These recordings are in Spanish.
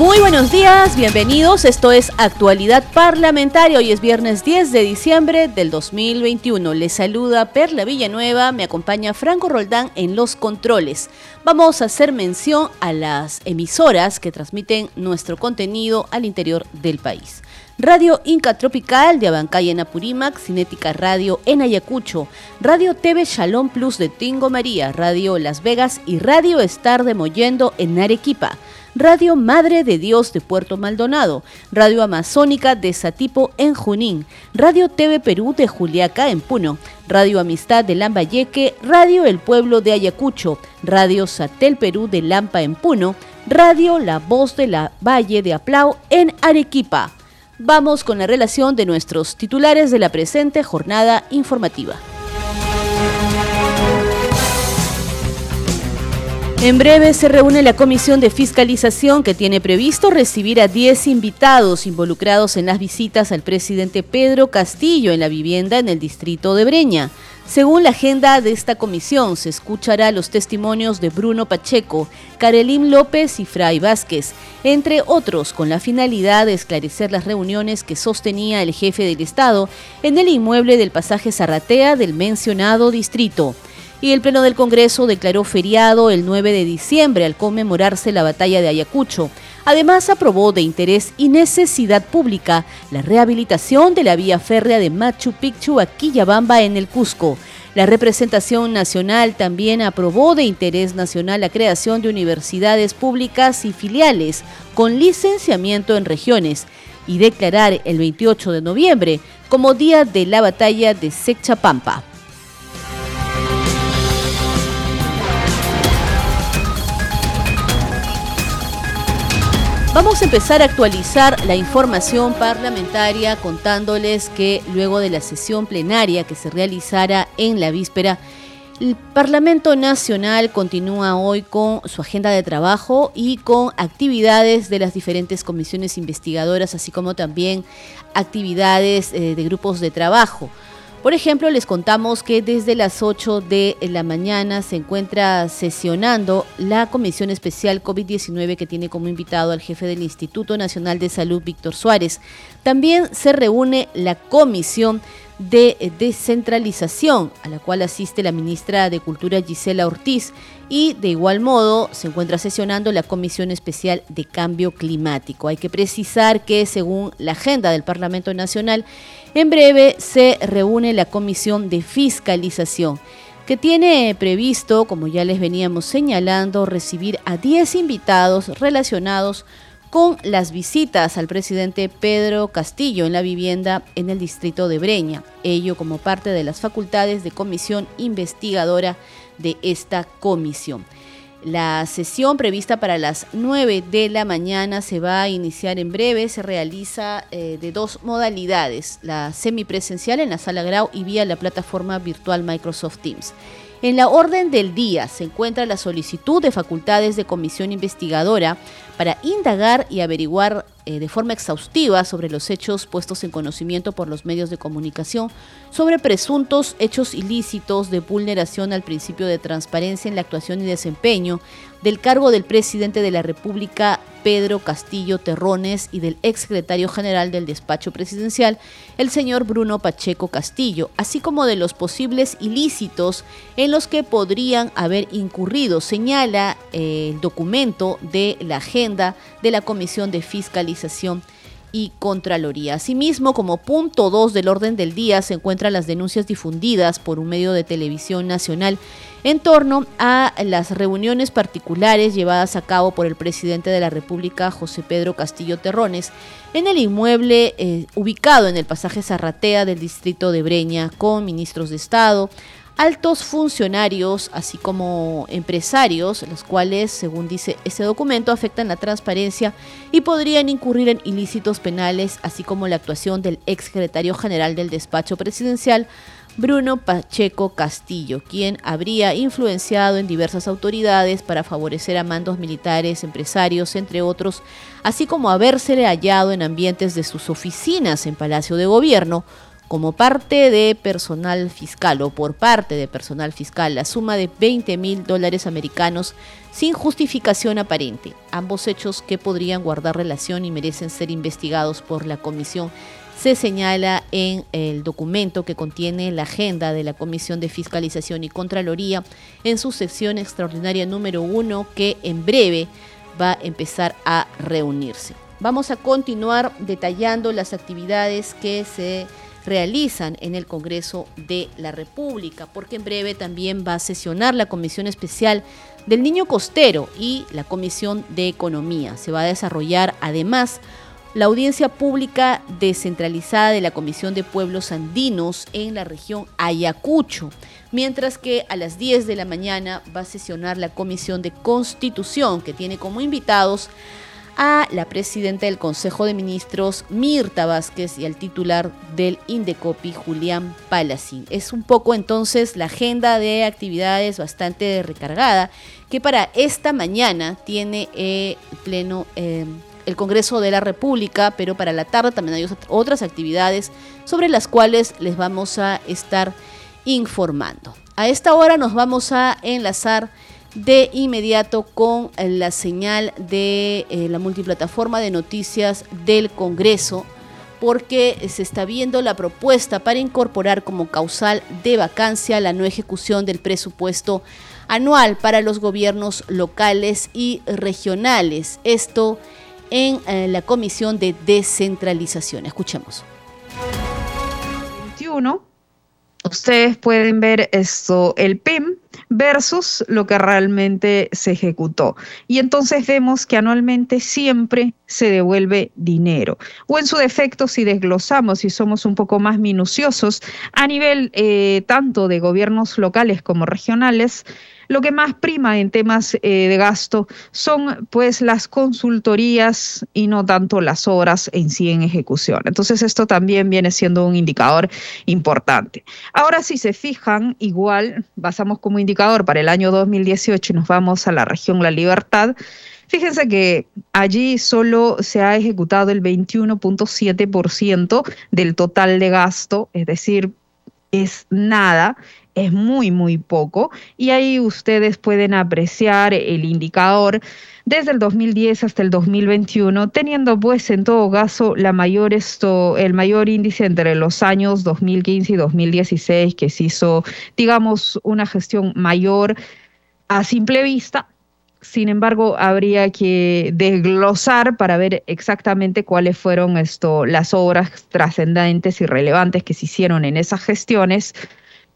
Muy buenos días, bienvenidos. Esto es Actualidad Parlamentaria. Hoy es viernes 10 de diciembre del 2021. Les saluda Perla Villanueva, me acompaña Franco Roldán en los controles. Vamos a hacer mención a las emisoras que transmiten nuestro contenido al interior del país. Radio Inca Tropical de Abancay en Apurímac, Cinética Radio en Ayacucho, Radio TV Shalom Plus de Tingo María, Radio Las Vegas y Radio Star de Mollendo en Arequipa. Radio Madre de Dios de Puerto Maldonado, Radio Amazónica de Satipo en Junín, Radio TV Perú de Juliaca en Puno, Radio Amistad de Lambayeque, Radio El Pueblo de Ayacucho, Radio Satel Perú de Lampa en Puno, Radio La Voz de la Valle de Aplau en Arequipa. Vamos con la relación de nuestros titulares de la presente jornada informativa. En breve se reúne la comisión de fiscalización que tiene previsto recibir a 10 invitados involucrados en las visitas al presidente Pedro Castillo en la vivienda en el distrito de Breña. Según la agenda de esta comisión, se escuchará los testimonios de Bruno Pacheco, Karelim López y Fray Vázquez, entre otros, con la finalidad de esclarecer las reuniones que sostenía el jefe del Estado en el inmueble del pasaje Zarratea del mencionado distrito y el Pleno del Congreso declaró feriado el 9 de diciembre al conmemorarse la batalla de Ayacucho. Además, aprobó de interés y necesidad pública la rehabilitación de la vía férrea de Machu Picchu a Quillabamba en el Cusco. La representación nacional también aprobó de interés nacional la creación de universidades públicas y filiales con licenciamiento en regiones y declarar el 28 de noviembre como Día de la Batalla de Sechapampa. Vamos a empezar a actualizar la información parlamentaria contándoles que luego de la sesión plenaria que se realizara en la víspera, el Parlamento Nacional continúa hoy con su agenda de trabajo y con actividades de las diferentes comisiones investigadoras, así como también actividades eh, de grupos de trabajo. Por ejemplo, les contamos que desde las 8 de la mañana se encuentra sesionando la Comisión Especial COVID-19 que tiene como invitado al jefe del Instituto Nacional de Salud, Víctor Suárez. También se reúne la Comisión de Descentralización, a la cual asiste la ministra de Cultura Gisela Ortiz, y de igual modo se encuentra sesionando la Comisión Especial de Cambio Climático. Hay que precisar que según la agenda del Parlamento Nacional, en breve se reúne la Comisión de Fiscalización, que tiene previsto, como ya les veníamos señalando, recibir a 10 invitados relacionados con las visitas al presidente Pedro Castillo en la vivienda en el distrito de Breña, ello como parte de las facultades de comisión investigadora de esta comisión. La sesión prevista para las 9 de la mañana se va a iniciar en breve. Se realiza eh, de dos modalidades, la semipresencial en la sala Grau y vía la plataforma virtual Microsoft Teams. En la orden del día se encuentra la solicitud de facultades de comisión investigadora para indagar y averiguar eh, de forma exhaustiva sobre los hechos puestos en conocimiento por los medios de comunicación sobre presuntos hechos ilícitos de vulneración al principio de transparencia en la actuación y desempeño del cargo del presidente de la República, Pedro Castillo Terrones, y del exsecretario general del despacho presidencial, el señor Bruno Pacheco Castillo, así como de los posibles ilícitos en los que podrían haber incurrido, señala eh, el documento de la agenda de la Comisión de Fiscalización y Contraloría. Asimismo, como punto 2 del orden del día se encuentran las denuncias difundidas por un medio de televisión nacional en torno a las reuniones particulares llevadas a cabo por el presidente de la República, José Pedro Castillo Terrones, en el inmueble eh, ubicado en el pasaje Zarratea del distrito de Breña, con ministros de Estado, altos funcionarios, así como empresarios, los cuales, según dice ese documento, afectan la transparencia y podrían incurrir en ilícitos penales, así como la actuación del ex secretario general del despacho presidencial, Bruno Pacheco Castillo, quien habría influenciado en diversas autoridades para favorecer a mandos militares, empresarios, entre otros, así como habérsele hallado en ambientes de sus oficinas en Palacio de Gobierno, como parte de personal fiscal o por parte de personal fiscal la suma de 20 mil dólares americanos sin justificación aparente. Ambos hechos que podrían guardar relación y merecen ser investigados por la comisión se señala en el documento que contiene la agenda de la Comisión de Fiscalización y Contraloría en su sección extraordinaria número uno que en breve va a empezar a reunirse. Vamos a continuar detallando las actividades que se realizan en el Congreso de la República, porque en breve también va a sesionar la Comisión Especial del Niño Costero y la Comisión de Economía. Se va a desarrollar además la audiencia pública descentralizada de la Comisión de Pueblos Andinos en la región Ayacucho, mientras que a las 10 de la mañana va a sesionar la Comisión de Constitución, que tiene como invitados a la presidenta del Consejo de Ministros, Mirta Vázquez, y al titular del Indecopi, Julián Palacín. Es un poco entonces la agenda de actividades bastante recargada que para esta mañana tiene eh, pleno eh, el Congreso de la República, pero para la tarde también hay otras actividades sobre las cuales les vamos a estar informando. A esta hora nos vamos a enlazar de inmediato con la señal de eh, la multiplataforma de noticias del Congreso porque se está viendo la propuesta para incorporar como causal de vacancia la no ejecución del presupuesto anual para los gobiernos locales y regionales. Esto en eh, la Comisión de Descentralización. Escuchemos. 21 ustedes pueden ver esto, el PIM versus lo que realmente se ejecutó. Y entonces vemos que anualmente siempre se devuelve dinero. O en su defecto, si desglosamos y somos un poco más minuciosos, a nivel eh, tanto de gobiernos locales como regionales, lo que más prima en temas eh, de gasto son pues las consultorías y no tanto las obras en sí en ejecución. Entonces esto también viene siendo un indicador importante. Ahora si se fijan, igual basamos como indicador para el año 2018 y nos vamos a la región La Libertad. Fíjense que allí solo se ha ejecutado el 21.7% del total de gasto, es decir, es nada es muy, muy poco. Y ahí ustedes pueden apreciar el indicador desde el 2010 hasta el 2021, teniendo pues en todo caso la mayor esto, el mayor índice entre los años 2015 y 2016, que se hizo, digamos, una gestión mayor a simple vista. Sin embargo, habría que desglosar para ver exactamente cuáles fueron esto, las obras trascendentes y relevantes que se hicieron en esas gestiones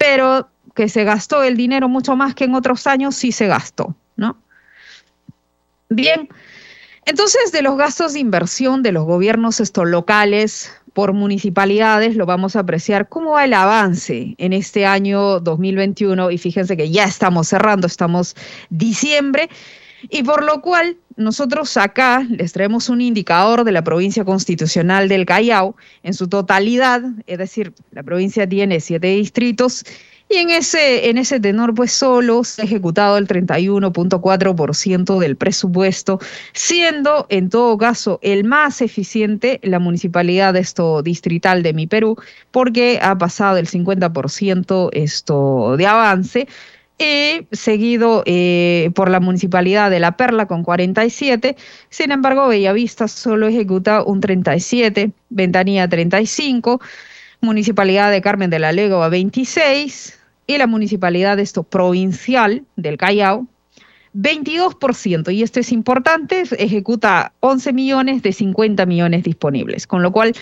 pero que se gastó el dinero mucho más que en otros años, sí se gastó, ¿no? Bien, entonces de los gastos de inversión de los gobiernos estos locales por municipalidades, lo vamos a apreciar. Cómo va el avance en este año 2021 y fíjense que ya estamos cerrando, estamos diciembre y por lo cual nosotros acá les traemos un indicador de la provincia constitucional del Callao en su totalidad, es decir, la provincia tiene siete distritos y en ese, en ese tenor, pues solo se ha ejecutado el 31.4% del presupuesto, siendo en todo caso el más eficiente la municipalidad esto distrital de mi Perú, porque ha pasado el 50% esto de avance y seguido eh, por la Municipalidad de La Perla con 47. Sin embargo, Bellavista solo ejecuta un 37, Ventanilla 35, Municipalidad de Carmen de la a 26 y la Municipalidad esto provincial del Callao 22%, y esto es importante, ejecuta 11 millones de 50 millones disponibles, con lo cual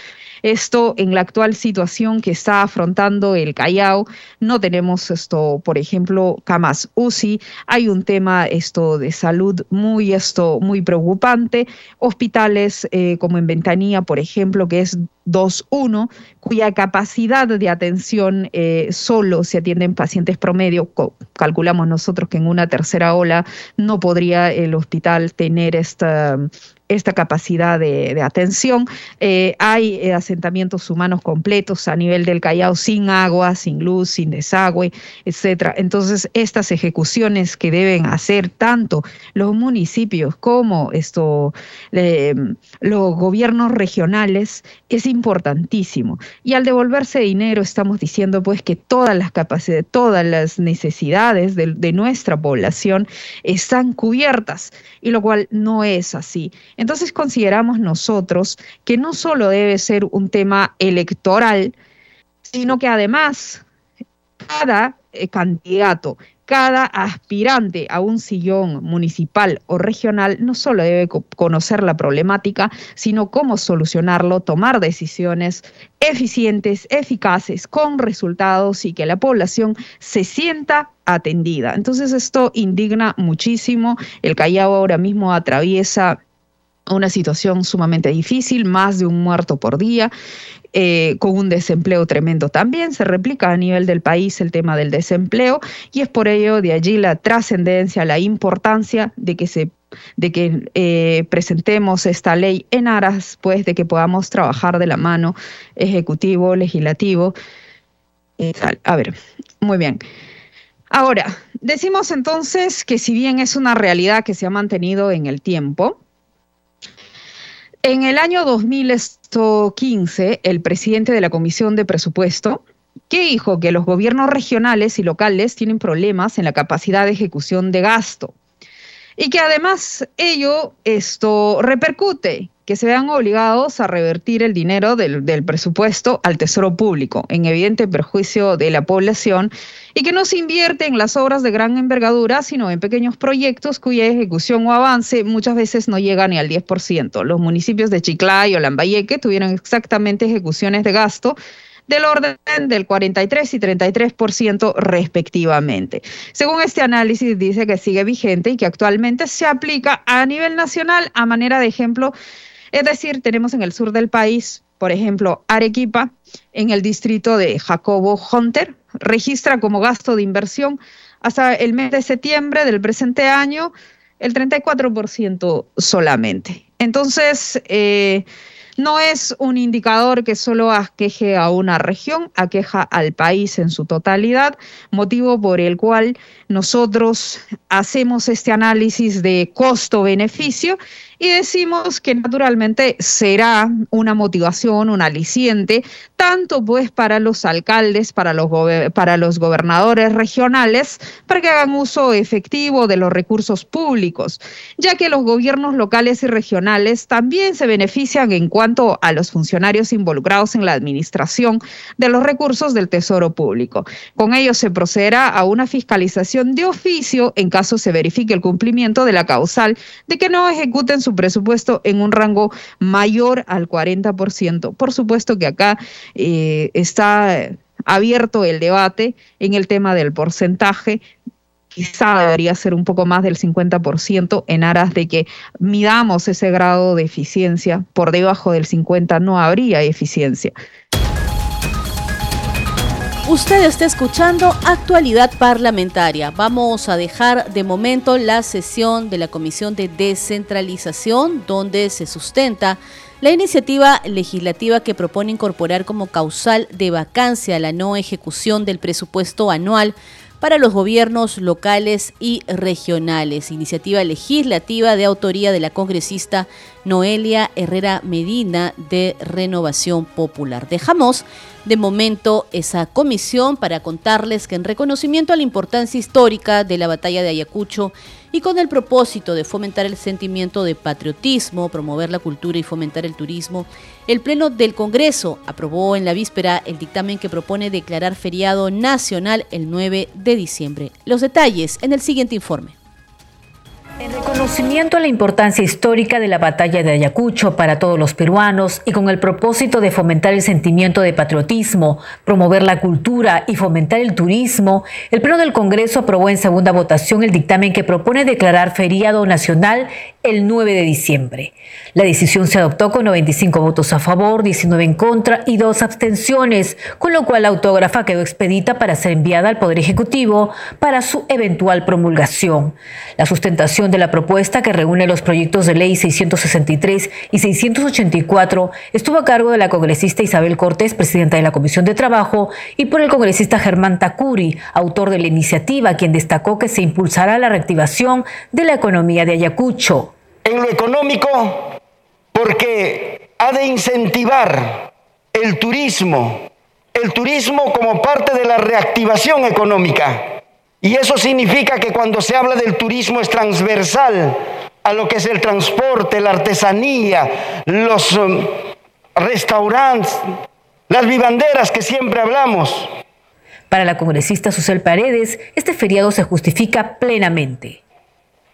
esto en la actual situación que está afrontando el Callao, no tenemos esto, por ejemplo, camas UCI, hay un tema esto de salud muy esto muy preocupante, hospitales eh, como en Ventanilla, por ejemplo, que es 2.1, cuya capacidad de atención eh, solo se atienden pacientes promedio, calculamos nosotros que en una tercera ola no podría el hospital tener esta esta capacidad de, atención. Eh, hay eh, asentamientos humanos completos a nivel del Callao sin agua, sin luz, sin desagüe, etcétera. Entonces, estas ejecuciones que deben hacer tanto los municipios como esto, los gobiernos regionales es importantísimo. Y al devolverse dinero, estamos diciendo pues que todas las capacidades, todas las necesidades de, de nuestra población están cubiertas, y lo cual no es así. Entonces consideramos nosotros que no solo debe ser un tema electoral, sino que además cada eh, candidato, cada aspirante a un sillón municipal o regional no solo debe conocer la problemática, sino cómo solucionarlo, tomar decisiones eficientes, eficaces, con resultados y que la población se sienta atendida. Entonces esto indigna muchísimo. El Callao ahora mismo atraviesa una situación sumamente difícil, más de un muerto por día. Eh, con un desempleo tremendo también. Se replica a nivel del país el tema del desempleo y es por ello de allí la trascendencia, la importancia de que se de que eh, presentemos esta ley en aras, pues, de que podamos trabajar de la mano ejecutivo, legislativo. Eh, a ver, muy bien. Ahora, decimos entonces que si bien es una realidad que se ha mantenido en el tiempo, en el año 2015, el presidente de la Comisión de Presupuesto, que dijo que los gobiernos regionales y locales tienen problemas en la capacidad de ejecución de gasto. Y que además ello esto repercute que se vean obligados a revertir el dinero del, del, presupuesto al tesoro público, en evidente perjuicio de la población, y que no se invierte en las obras de gran envergadura, sino en pequeños proyectos cuya ejecución o avance muchas veces no llega ni al 10%. Los municipios de Chiclayo o Lambayeque tuvieron exactamente ejecuciones de gasto del orden del 43 y 33% respectivamente. Según este análisis, dice que sigue vigente y que actualmente se aplica a nivel nacional a manera de ejemplo es decir, tenemos en el sur del país, por ejemplo, Arequipa, en el distrito de Jacobo Hunter, registra como gasto de inversión hasta el mes de septiembre del presente año el 34% solamente. Entonces, eh, no es un indicador que solo aqueje a una región, aqueja al país en su totalidad, motivo por el cual nosotros hacemos este análisis de costo-beneficio y decimos que naturalmente será una motivación, un aliciente, tanto pues para los alcaldes, para los, para los gobernadores regionales, para que hagan uso efectivo de los recursos públicos, ya que los gobiernos locales y regionales también se benefician en cuanto a los funcionarios involucrados en la administración de los recursos del Tesoro Público. Con ello se procederá a una fiscalización de oficio en caso se verifique el cumplimiento de la causal de que no ejecuten su presupuesto en un rango mayor al 40%. Por supuesto que acá eh, está abierto el debate en el tema del porcentaje. Quizá debería ser un poco más del 50% en aras de que midamos ese grado de eficiencia. Por debajo del 50 no habría eficiencia. Usted está escuchando Actualidad Parlamentaria. Vamos a dejar de momento la sesión de la Comisión de Descentralización, donde se sustenta la iniciativa legislativa que propone incorporar como causal de vacancia la no ejecución del presupuesto anual para los gobiernos locales y regionales. Iniciativa legislativa de autoría de la congresista Noelia Herrera Medina de Renovación Popular. Dejamos de momento esa comisión para contarles que en reconocimiento a la importancia histórica de la batalla de Ayacucho y con el propósito de fomentar el sentimiento de patriotismo, promover la cultura y fomentar el turismo, el Pleno del Congreso aprobó en la víspera el dictamen que propone declarar feriado nacional el 9 de diciembre. Los detalles en el siguiente informe. En reconocimiento a la importancia histórica de la batalla de Ayacucho para todos los peruanos y con el propósito de fomentar el sentimiento de patriotismo, promover la cultura y fomentar el turismo, el Pleno del Congreso aprobó en segunda votación el dictamen que propone declarar feriado nacional el 9 de diciembre. La decisión se adoptó con 95 votos a favor, 19 en contra y dos abstenciones, con lo cual la autógrafa quedó expedita para ser enviada al Poder Ejecutivo para su eventual promulgación. La sustentación de la propuesta que reúne los proyectos de ley 663 y 684 estuvo a cargo de la congresista Isabel Cortés, presidenta de la Comisión de Trabajo, y por el congresista Germán Tacuri, autor de la iniciativa, quien destacó que se impulsará la reactivación de la economía de Ayacucho. En lo económico, porque ha de incentivar el turismo, el turismo como parte de la reactivación económica. Y eso significa que cuando se habla del turismo es transversal a lo que es el transporte, la artesanía, los um, restaurantes, las vivanderas que siempre hablamos. Para la congresista Susel Paredes, este feriado se justifica plenamente.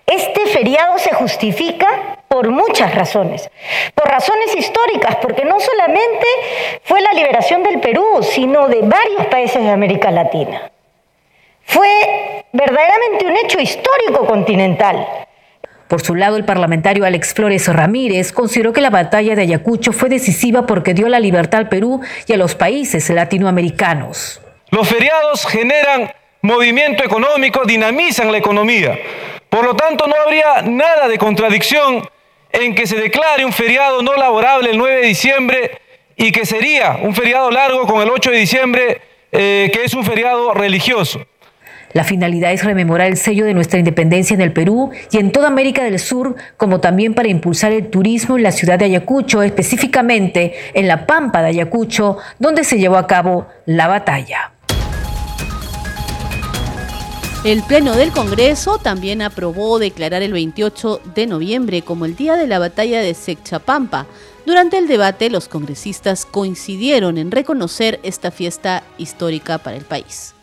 Este feriado se justifica por muchas razones. Por razones históricas, porque no solamente fue la liberación del Perú, sino de varios países de América Latina. Fue verdaderamente un hecho histórico continental. Por su lado, el parlamentario Alex Flores Ramírez consideró que la batalla de Ayacucho fue decisiva porque dio la libertad al Perú y a los países latinoamericanos. Los feriados generan movimiento económico, dinamizan la economía. Por lo tanto, no habría nada de contradicción en que se declare un feriado no laborable el 9 de diciembre y que sería un feriado largo con el 8 de diciembre, eh, que es un feriado religioso. La finalidad es rememorar el sello de nuestra independencia en el Perú y en toda América del Sur, como también para impulsar el turismo en la ciudad de Ayacucho, específicamente en la Pampa de Ayacucho, donde se llevó a cabo la batalla. El Pleno del Congreso también aprobó declarar el 28 de noviembre como el Día de la Batalla de Sechapampa. Durante el debate, los congresistas coincidieron en reconocer esta fiesta histórica para el país.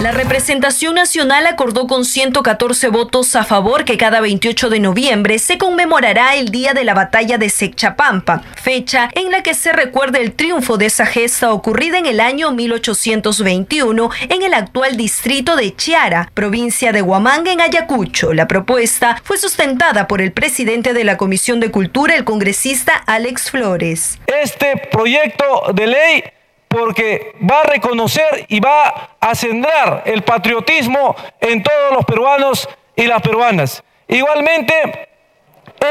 La representación nacional acordó con 114 votos a favor que cada 28 de noviembre se conmemorará el día de la batalla de Sechapampa, fecha en la que se recuerda el triunfo de esa gesta ocurrida en el año 1821 en el actual distrito de Chiara, provincia de Huamanga en Ayacucho. La propuesta fue sustentada por el presidente de la Comisión de Cultura, el congresista Alex Flores. Este proyecto de ley porque va a reconocer y va a sembrar el patriotismo en todos los peruanos y las peruanas. Igualmente,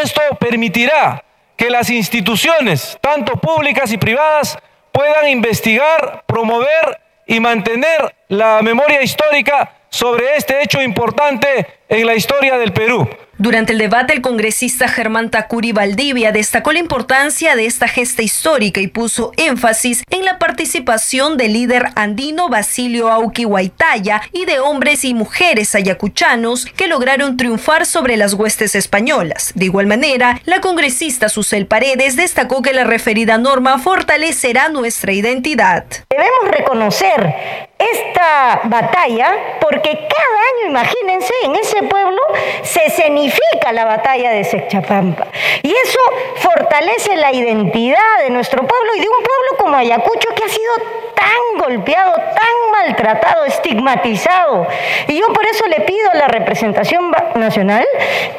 esto permitirá que las instituciones, tanto públicas y privadas, puedan investigar, promover y mantener la memoria histórica sobre este hecho importante en la historia del Perú. Durante el debate, el congresista Germán Tacuri Valdivia destacó la importancia de esta gesta histórica y puso énfasis en la participación del líder andino Basilio Auqui Huaytaya y de hombres y mujeres ayacuchanos que lograron triunfar sobre las huestes españolas. De igual manera, la congresista Susel Paredes destacó que la referida norma fortalecerá nuestra identidad. Debemos reconocer esta batalla porque cada año, imagínense, en ese pueblo se escenifica la batalla de Sechapampa. Y eso fortalece la identidad de nuestro pueblo y de un pueblo como Ayacucho que ha sido tan golpeado, tan maltratado, estigmatizado. Y yo por eso le pido a la representación nacional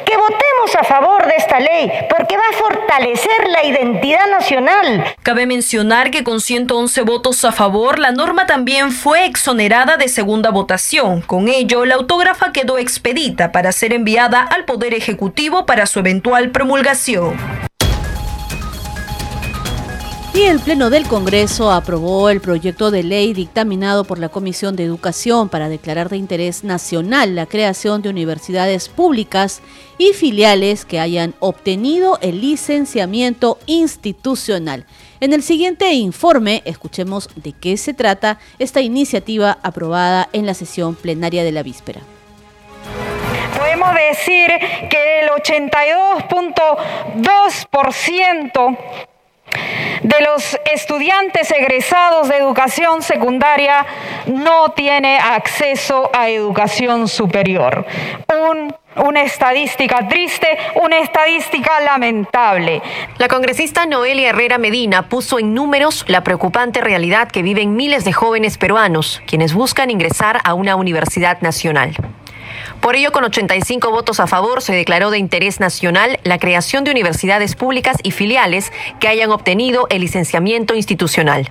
que votemos a favor de esta ley, porque va a fortalecer la identidad nacional. Cabe mencionar que con 111 votos a favor, la norma también fue exonerada de segunda votación. Con ello, la autógrafa quedó expedita para ser enviada al Poder Ejecutivo para su eventual promulgación. Y el Pleno del Congreso aprobó el proyecto de ley dictaminado por la Comisión de Educación para declarar de interés nacional la creación de universidades públicas y filiales que hayan obtenido el licenciamiento institucional. En el siguiente informe escuchemos de qué se trata esta iniciativa aprobada en la sesión plenaria de la víspera. Podemos decir que el 82.2% de los estudiantes egresados de educación secundaria no tiene acceso a educación superior. una estadística triste, una estadística lamentable. La congresista Noelia Herrera Medina puso en números la preocupante realidad que viven miles de jóvenes peruanos, quienes buscan ingresar a una universidad nacional. Por ello, con 85 votos a favor, se declaró de interés nacional la creación de universidades públicas y filiales que hayan obtenido el licenciamiento institucional.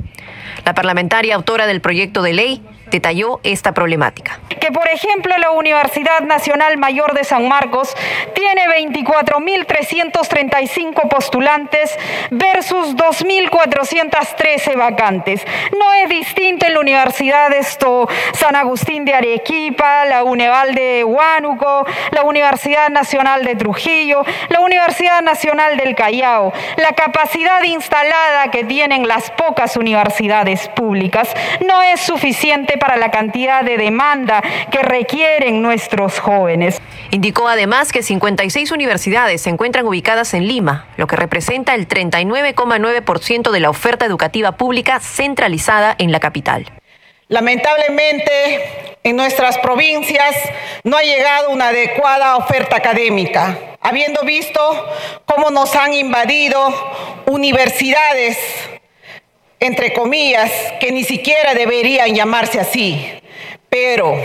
La parlamentaria autora del proyecto de ley detalló esta problemática. Que por ejemplo la Universidad Nacional Mayor de San Marcos tiene 24.335 postulantes versus 2.413 vacantes. No es distinto en la Universidad esto, San Agustín de Arequipa, la Uneval de Huánuco, la Universidad Nacional de Trujillo, la Universidad Nacional del Callao. La capacidad instalada que tienen las pocas universidades públicas no es suficiente para la cantidad de demanda que requieren nuestros jóvenes. Indicó además que 56 universidades se encuentran ubicadas en Lima, lo que representa el 39,9% de la oferta educativa pública centralizada en la capital. Lamentablemente, en nuestras provincias no ha llegado una adecuada oferta académica, habiendo visto cómo nos han invadido universidades entre comillas, que ni siquiera deberían llamarse así, pero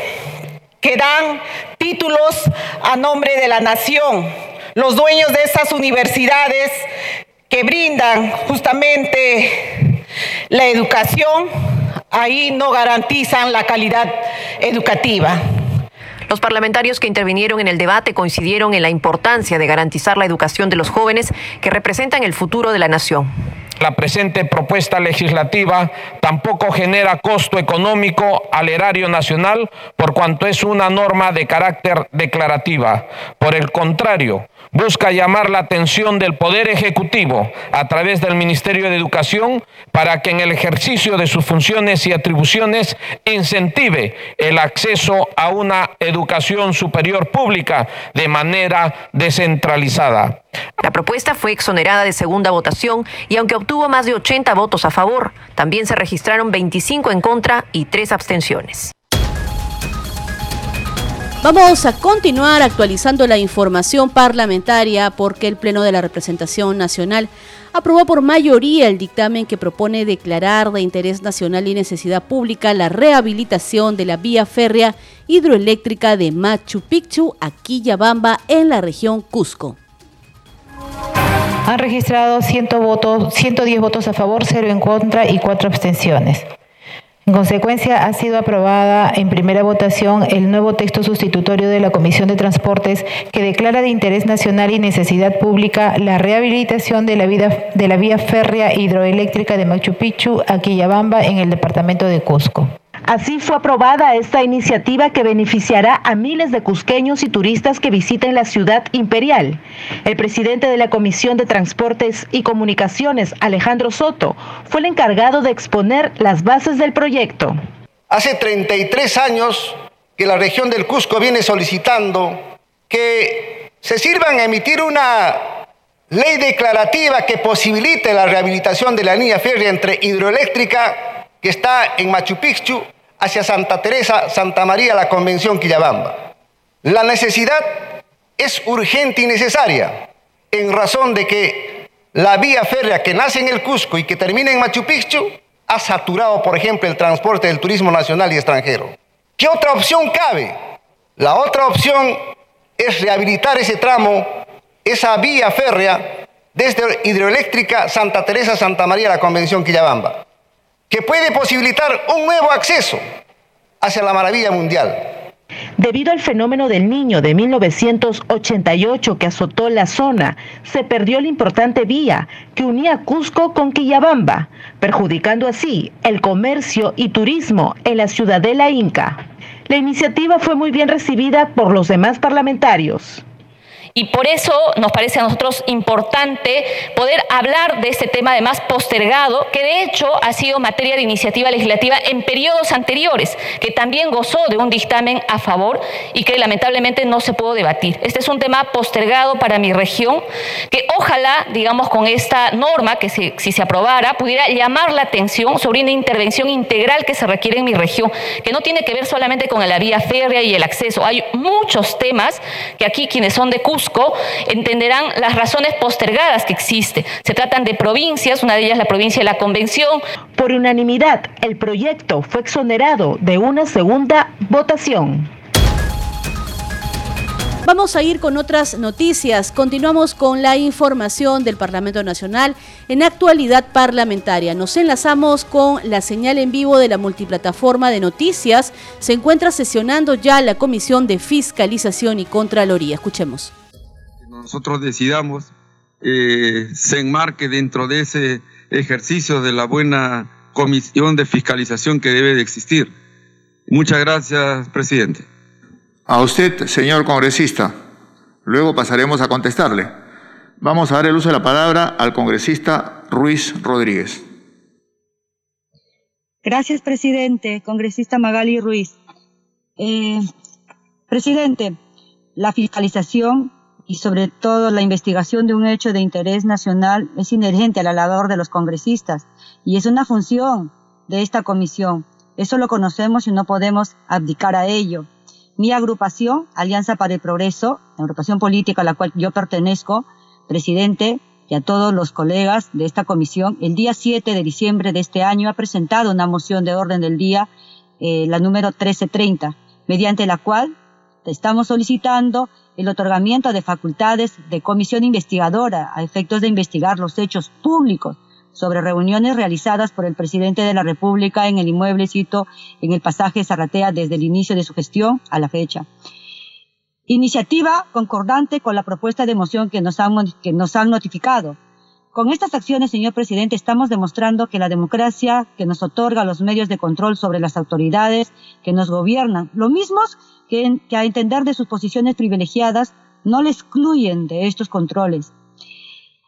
que dan títulos a nombre de la nación. Los dueños de esas universidades que brindan justamente la educación, ahí no garantizan la calidad educativa. Los parlamentarios que intervinieron en el debate coincidieron en la importancia de garantizar la educación de los jóvenes que representan el futuro de la nación. La presente propuesta legislativa tampoco genera costo económico al erario nacional por cuanto es una norma de carácter declarativa. Por el contrario, busca llamar la atención del Poder Ejecutivo a través del Ministerio de Educación para que en el ejercicio de sus funciones y atribuciones incentive el acceso a una educación superior pública de manera descentralizada. La propuesta fue exonerada de segunda votación y aunque obtuvo más de 80 votos a favor, también se registraron 25 en contra y 3 abstenciones. Vamos a continuar actualizando la información parlamentaria porque el Pleno de la Representación Nacional aprobó por mayoría el dictamen que propone declarar de interés nacional y necesidad pública la rehabilitación de la vía férrea hidroeléctrica de Machu Picchu a Quillabamba en la región Cusco. Han registrado 100 votos, 110 votos a favor, 0 en contra y 4 abstenciones. En consecuencia, ha sido aprobada en primera votación el nuevo texto sustitutorio de la Comisión de Transportes que declara de interés nacional y necesidad pública la rehabilitación de la, vía férrea hidroeléctrica de Machu Picchu a Quillabamba en el departamento de Cusco. Así fue aprobada esta iniciativa que beneficiará a miles de cusqueños y turistas que visiten la ciudad imperial. El presidente de la Comisión de Transportes y Comunicaciones, Alejandro Soto, fue el encargado de exponer las bases del proyecto. Hace 33 años que la región del Cusco viene solicitando que se sirvan a emitir una ley declarativa que posibilite la rehabilitación de la línea férrea entre hidroeléctrica que está en Machu Picchu hacia Santa Teresa, Santa María, la Convención Quillabamba. La necesidad es urgente y necesaria en razón de que la vía férrea que nace en el Cusco y que termina en Machu Picchu ha saturado, por ejemplo, el transporte del turismo nacional y extranjero. ¿Qué otra opción cabe? La otra opción es rehabilitar ese tramo, esa vía férrea desde hidroeléctrica Santa Teresa, Santa María, la Convención Quillabamba que puede posibilitar un nuevo acceso hacia la maravilla mundial. Debido al fenómeno del niño de 1988 que azotó la zona, se perdió la importante vía que unía Cusco con Quillabamba, perjudicando así el comercio y turismo en la ciudadela inca. La iniciativa fue muy bien recibida por los demás parlamentarios. Y por eso nos parece a nosotros importante poder hablar de este tema además postergado, que de hecho ha sido materia de iniciativa legislativa en periodos anteriores, que también gozó de un dictamen a favor y que lamentablemente no se pudo debatir. Este es un tema postergado para mi región, que ojalá, digamos, con esta norma, que si, se aprobara, pudiera llamar la atención sobre una intervención integral que se requiere en mi región, que no tiene que ver solamente con la vía férrea y el acceso. Hay muchos temas que aquí quienes son de entenderán las razones postergadas que existen. Se tratan de provincias, una de ellas la provincia de la Convención. Por unanimidad, el proyecto fue exonerado de una segunda votación. Vamos a ir con otras noticias. Continuamos con la información del Parlamento Nacional en actualidad parlamentaria. Nos enlazamos con la señal en vivo de la multiplataforma de noticias. Se encuentra sesionando ya la Comisión de Fiscalización y Contraloría. Escuchemos. Nosotros decidamos eh, se enmarque dentro de ese ejercicio de la buena comisión de fiscalización que debe de existir. Muchas gracias, presidente. A usted, señor congresista. Luego pasaremos a contestarle. Vamos a dar el uso de la palabra al congresista Ruiz Rodríguez. Gracias, presidente. Congresista Magali Ruiz. Eh, presidente, la fiscalización y sobre todo la investigación de un hecho de interés nacional es inherente a la labor de los congresistas y es una función de esta comisión. Eso lo conocemos y no podemos abdicar a ello. Mi agrupación, Alianza para el Progreso, la agrupación política a la cual yo pertenezco, presidente, y a todos los colegas de esta comisión, el día 7 de diciembre de este año ha presentado una moción de orden del día, eh, la número 1330, mediante la cual estamos solicitando el otorgamiento de facultades de comisión investigadora a efectos de investigar los hechos públicos sobre reuniones realizadas por el presidente de la República en el inmueble cito en el pasaje Zarratea desde el inicio de su gestión a la fecha. Iniciativa concordante con la propuesta de moción que nos han, que nos han notificado. Con estas acciones, señor presidente, estamos demostrando que la democracia que nos otorga los medios de control sobre las autoridades que nos gobiernan, lo mismos que, a entender de sus posiciones privilegiadas, no le excluyen de estos controles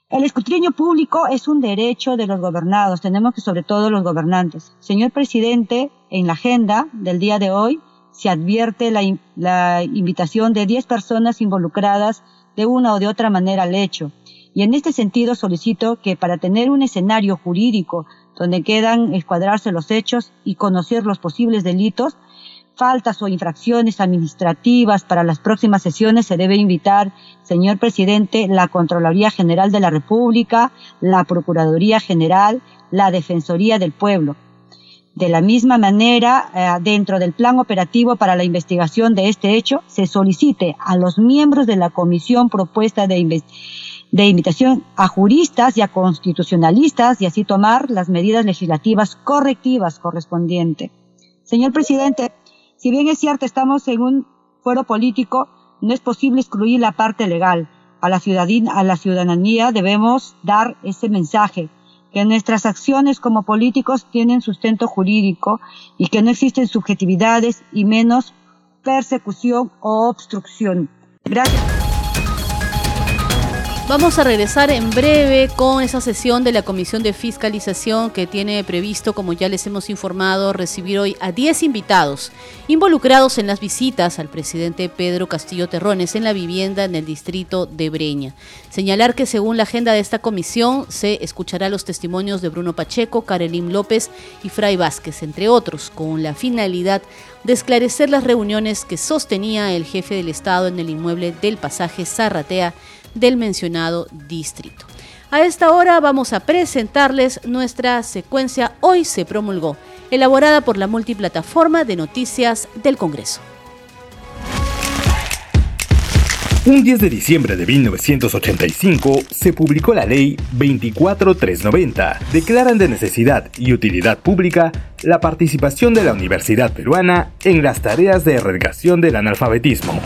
el escrutinio público es un derecho de los gobernados, tenemos que sobre todo los gobernantes. Señor presidente, en la agenda del día de hoy se advierte la, invitación de 10 personas involucradas de una o de otra manera al hecho. Y en este sentido solicito que para tener un escenario jurídico donde quedan escuadrarse los hechos y conocer los posibles delitos, faltas o infracciones administrativas para las próximas sesiones se debe invitar, señor presidente, la Contraloría General de la República, la Procuraduría General, la Defensoría del Pueblo. De la misma manera, eh, dentro del plan operativo para la investigación de este hecho, se solicite a los miembros de la comisión propuesta de, de invitación a juristas y a constitucionalistas y así tomar las medidas legislativas correctivas correspondientes. Señor presidente, si bien es cierto, estamos en un fuero político, no es posible excluir la parte legal. A la, a la ciudadanía debemos dar ese mensaje, que nuestras acciones como políticos tienen sustento jurídico y que no existen subjetividades y menos persecución o obstrucción. Gracias. Vamos a regresar en breve con esa sesión de la Comisión de Fiscalización que tiene previsto, como ya les hemos informado, recibir hoy a 10 invitados involucrados en las visitas al presidente Pedro Castillo Terrones en la vivienda en el distrito de Breña. Señalar que según la agenda de esta comisión se escuchará los testimonios de Bruno Pacheco, Karelim López y Fray Vázquez, entre otros, con la finalidad de esclarecer las reuniones que sostenía el jefe del Estado en el inmueble del pasaje Zarratea del mencionado distrito. A esta hora vamos a presentarles nuestra secuencia Hoy se promulgó, elaborada por la multiplataforma de noticias del Congreso. Un 10 de diciembre de 1985 se publicó la Ley 24390. Declaran de necesidad y utilidad pública la participación de la Universidad Peruana en las tareas de erradicación del analfabetismo.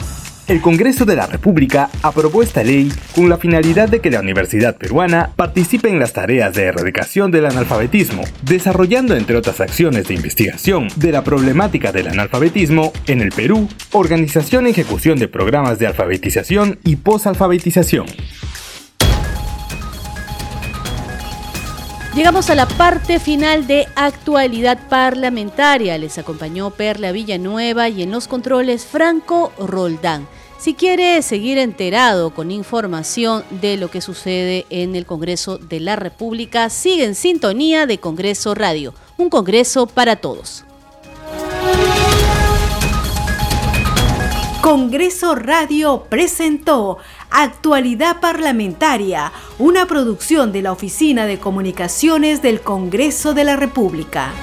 El Congreso de la República aprobó esta ley con la finalidad de que la Universidad Peruana participe en las tareas de erradicación del analfabetismo, desarrollando entre otras acciones de investigación de la problemática del analfabetismo en el Perú, organización y ejecución de programas de alfabetización y posalfabetización. Llegamos a la parte final de actualidad parlamentaria. Les acompañó Perla Villanueva y en los controles Franco Roldán. Si quiere seguir enterado con información de lo que sucede en el Congreso de la República, sigue en sintonía de Congreso Radio, un Congreso para todos. Congreso Radio presentó Actualidad Parlamentaria, una producción de la Oficina de Comunicaciones del Congreso de la República.